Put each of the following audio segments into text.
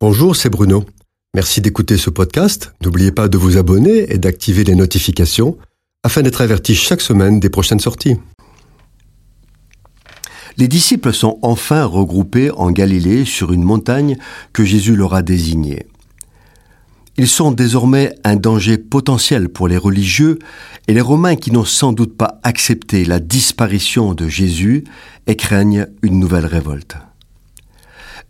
Bonjour, c'est Bruno. Merci d'écouter ce podcast. N'oubliez pas de vous abonner et d'activer les notifications afin d'être averti chaque semaine des prochaines sorties. Les disciples sont enfin regroupés en Galilée sur une montagne que Jésus leur a désignée. Ils sont désormais un danger potentiel pour les religieux et les Romains qui n'ont sans doute pas accepté la disparition de Jésus et craignent une nouvelle révolte.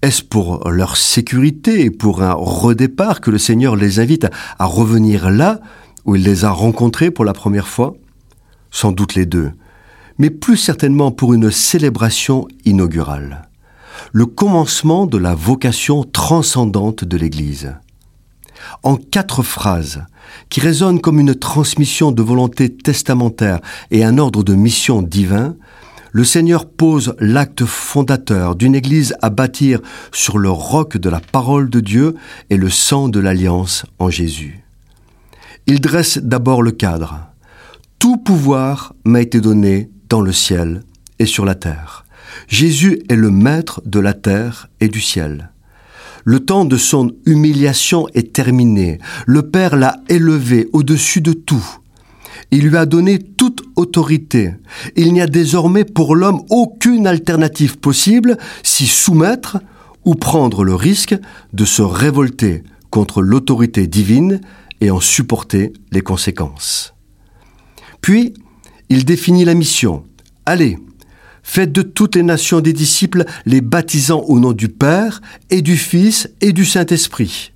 Est-ce pour leur sécurité et pour un redépart que le Seigneur les invite à revenir là où il les a rencontrés pour la première fois? Sans doute les deux, mais plus certainement pour une célébration inaugurale, le commencement de la vocation transcendante de l'Église. En quatre phrases, qui résonnent comme une transmission de volonté testamentaire et un ordre de mission divin, le Seigneur pose l'acte fondateur d'une Église à bâtir sur le roc de la parole de Dieu et le sang de l'alliance en Jésus. Il dresse d'abord le cadre. Tout pouvoir m'a été donné dans le ciel et sur la terre. Jésus est le maître de la terre et du ciel. Le temps de son humiliation est terminé. Le Père l'a élevé au-dessus de tout. Il lui a donné autorité. Il n'y a désormais pour l'homme aucune alternative possible s'y soumettre ou prendre le risque de se révolter contre l'autorité divine et en supporter les conséquences. Puis, il définit la mission. Allez, faites de toutes les nations des disciples les baptisant au nom du Père et du Fils et du Saint-Esprit.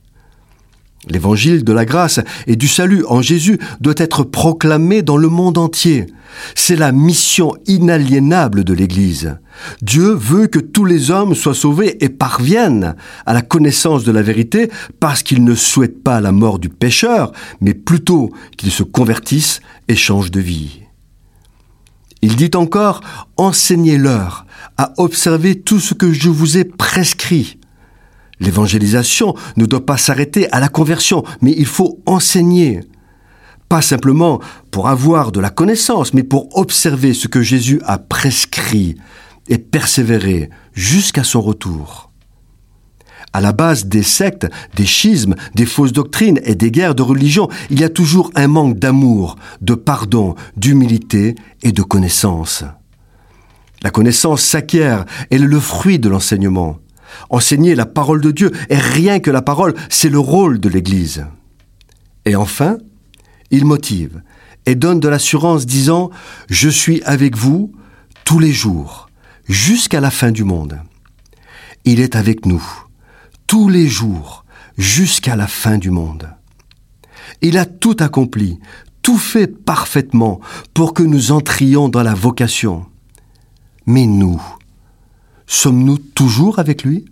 L'évangile de la grâce et du salut en Jésus doit être proclamé dans le monde entier. C'est la mission inaliénable de l'Église. Dieu veut que tous les hommes soient sauvés et parviennent à la connaissance de la vérité parce qu'il ne souhaite pas la mort du pécheur, mais plutôt qu'ils se convertissent et changent de vie. Il dit encore, enseignez-leur à observer tout ce que je vous ai prescrit. L'évangélisation ne doit pas s'arrêter à la conversion, mais il faut enseigner. Pas simplement pour avoir de la connaissance, mais pour observer ce que Jésus a prescrit et persévérer jusqu'à son retour. À la base des sectes, des schismes, des fausses doctrines et des guerres de religion, il y a toujours un manque d'amour, de pardon, d'humilité et de connaissance. La connaissance s'acquiert, elle est le fruit de l'enseignement. Enseigner la parole de Dieu, et rien que la parole, c'est le rôle de l'Église. Et enfin, il motive et donne de l'assurance disant ⁇ Je suis avec vous tous les jours, jusqu'à la fin du monde. Il est avec nous, tous les jours, jusqu'à la fin du monde. Il a tout accompli, tout fait parfaitement pour que nous entrions dans la vocation. Mais nous, Sommes-nous toujours avec lui?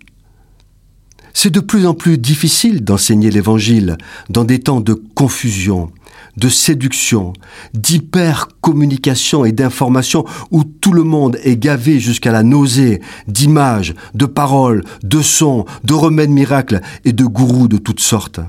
C'est de plus en plus difficile d'enseigner l'Évangile dans des temps de confusion, de séduction, d'hyper-communication et d'information où tout le monde est gavé jusqu'à la nausée d'images, de paroles, de sons, de remèdes miracles et de gourous de toutes sortes.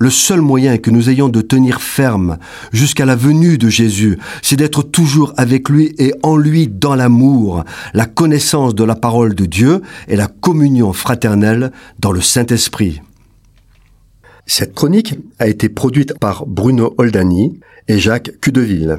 Le seul moyen que nous ayons de tenir ferme jusqu'à la venue de Jésus, c'est d'être toujours avec lui et en lui dans l'amour, la connaissance de la parole de Dieu et la communion fraternelle dans le Saint-Esprit. Cette chronique a été produite par Bruno Oldani et Jacques Cudeville.